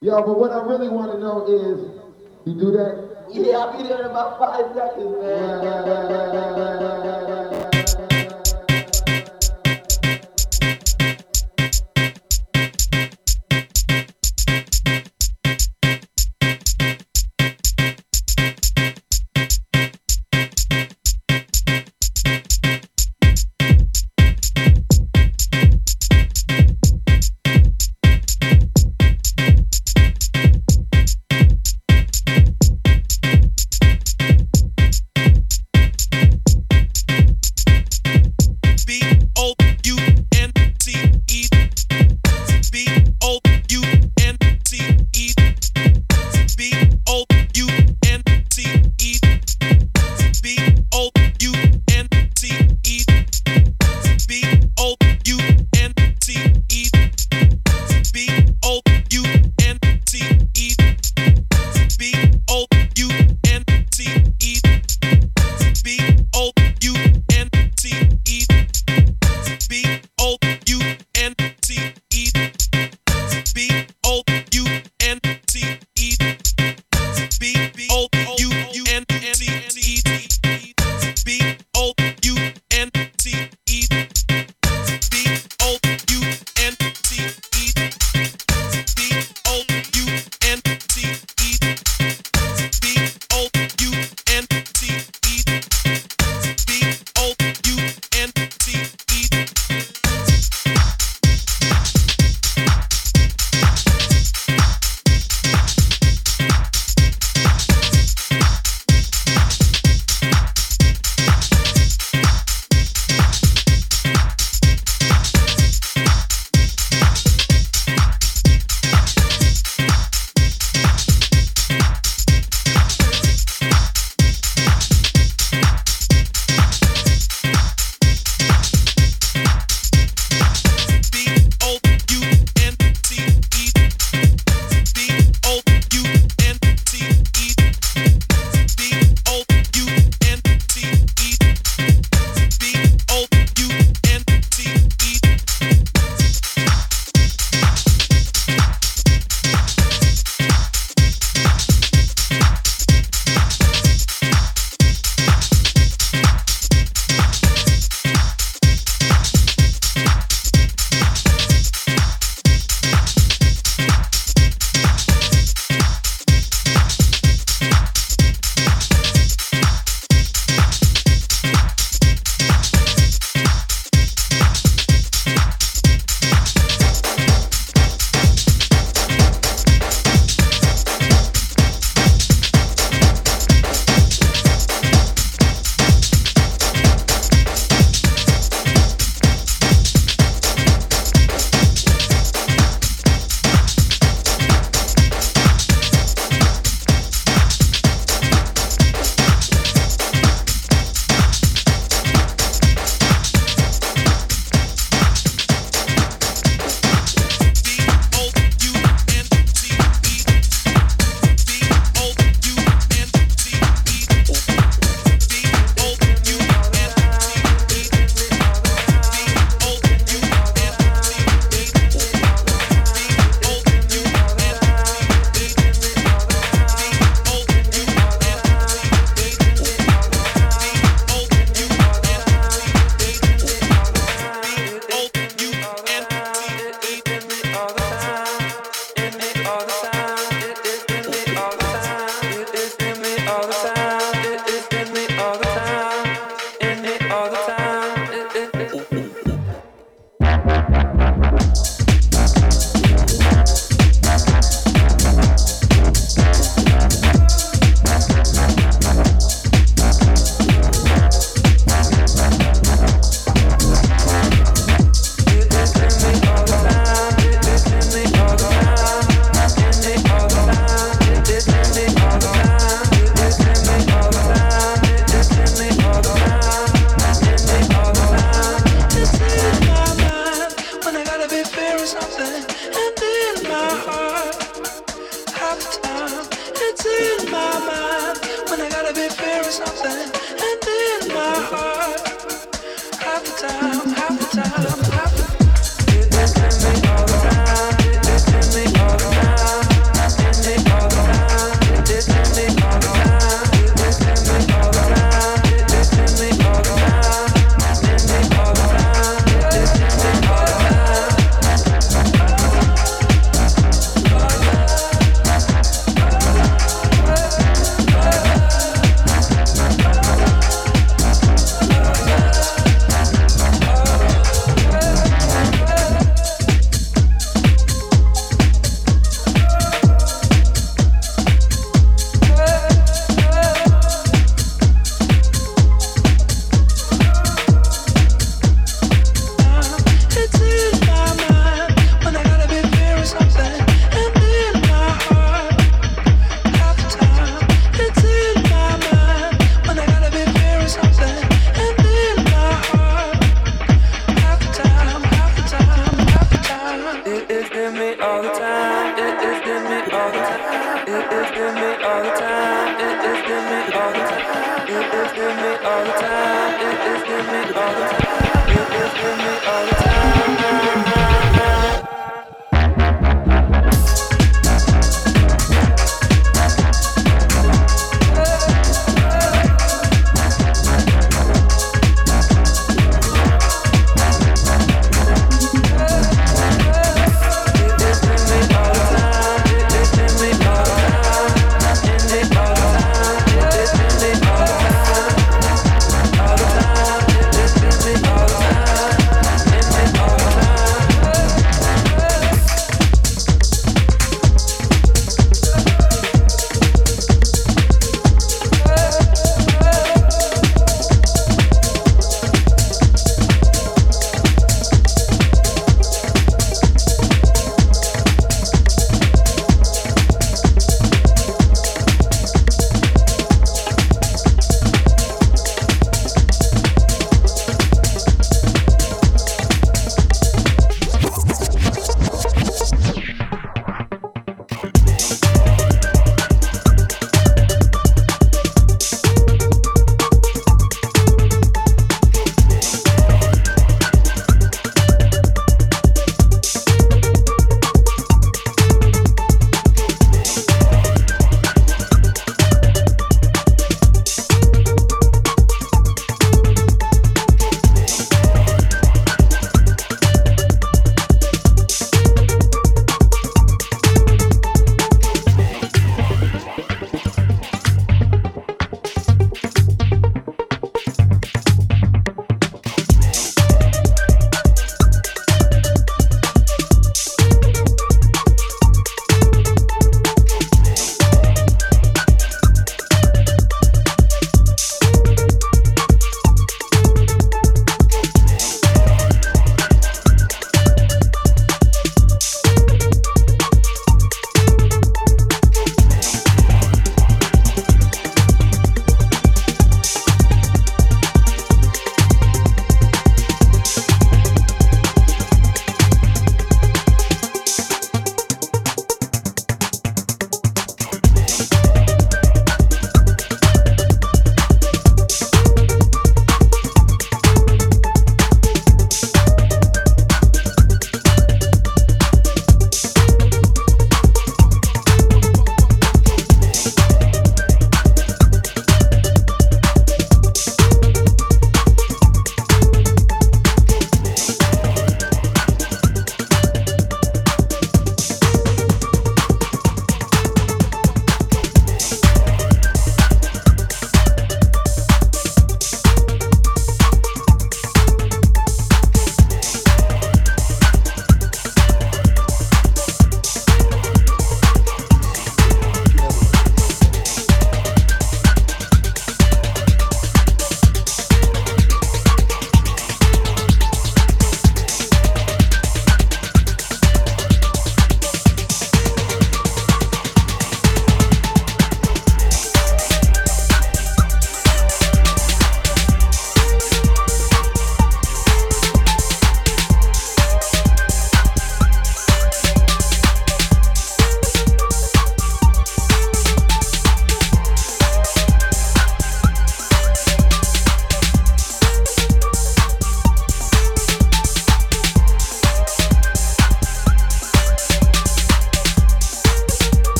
Yo, but what I really want to know is, you do that? Yeah, I'll be there in about five seconds, man.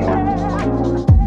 Yeah.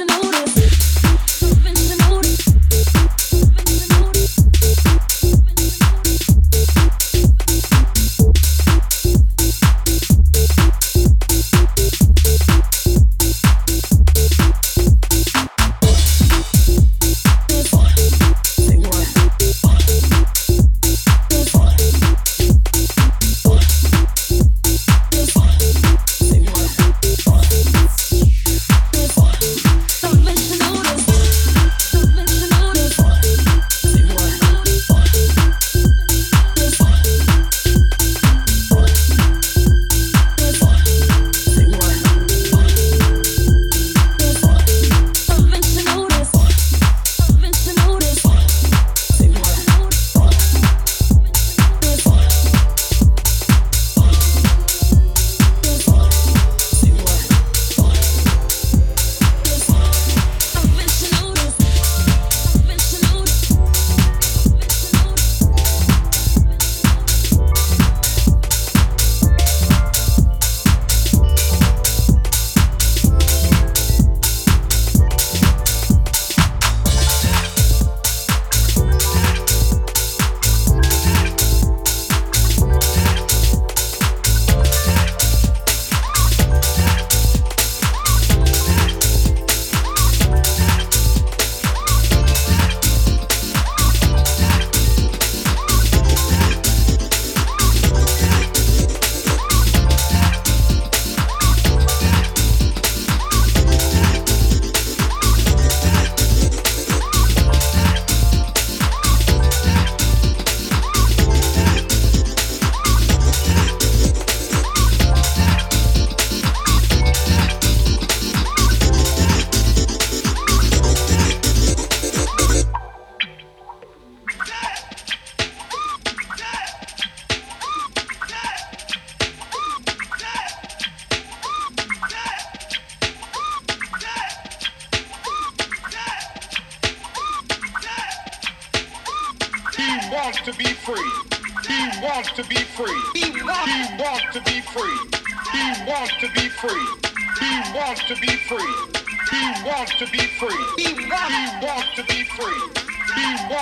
emotional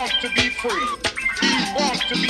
wants to be free. He wants to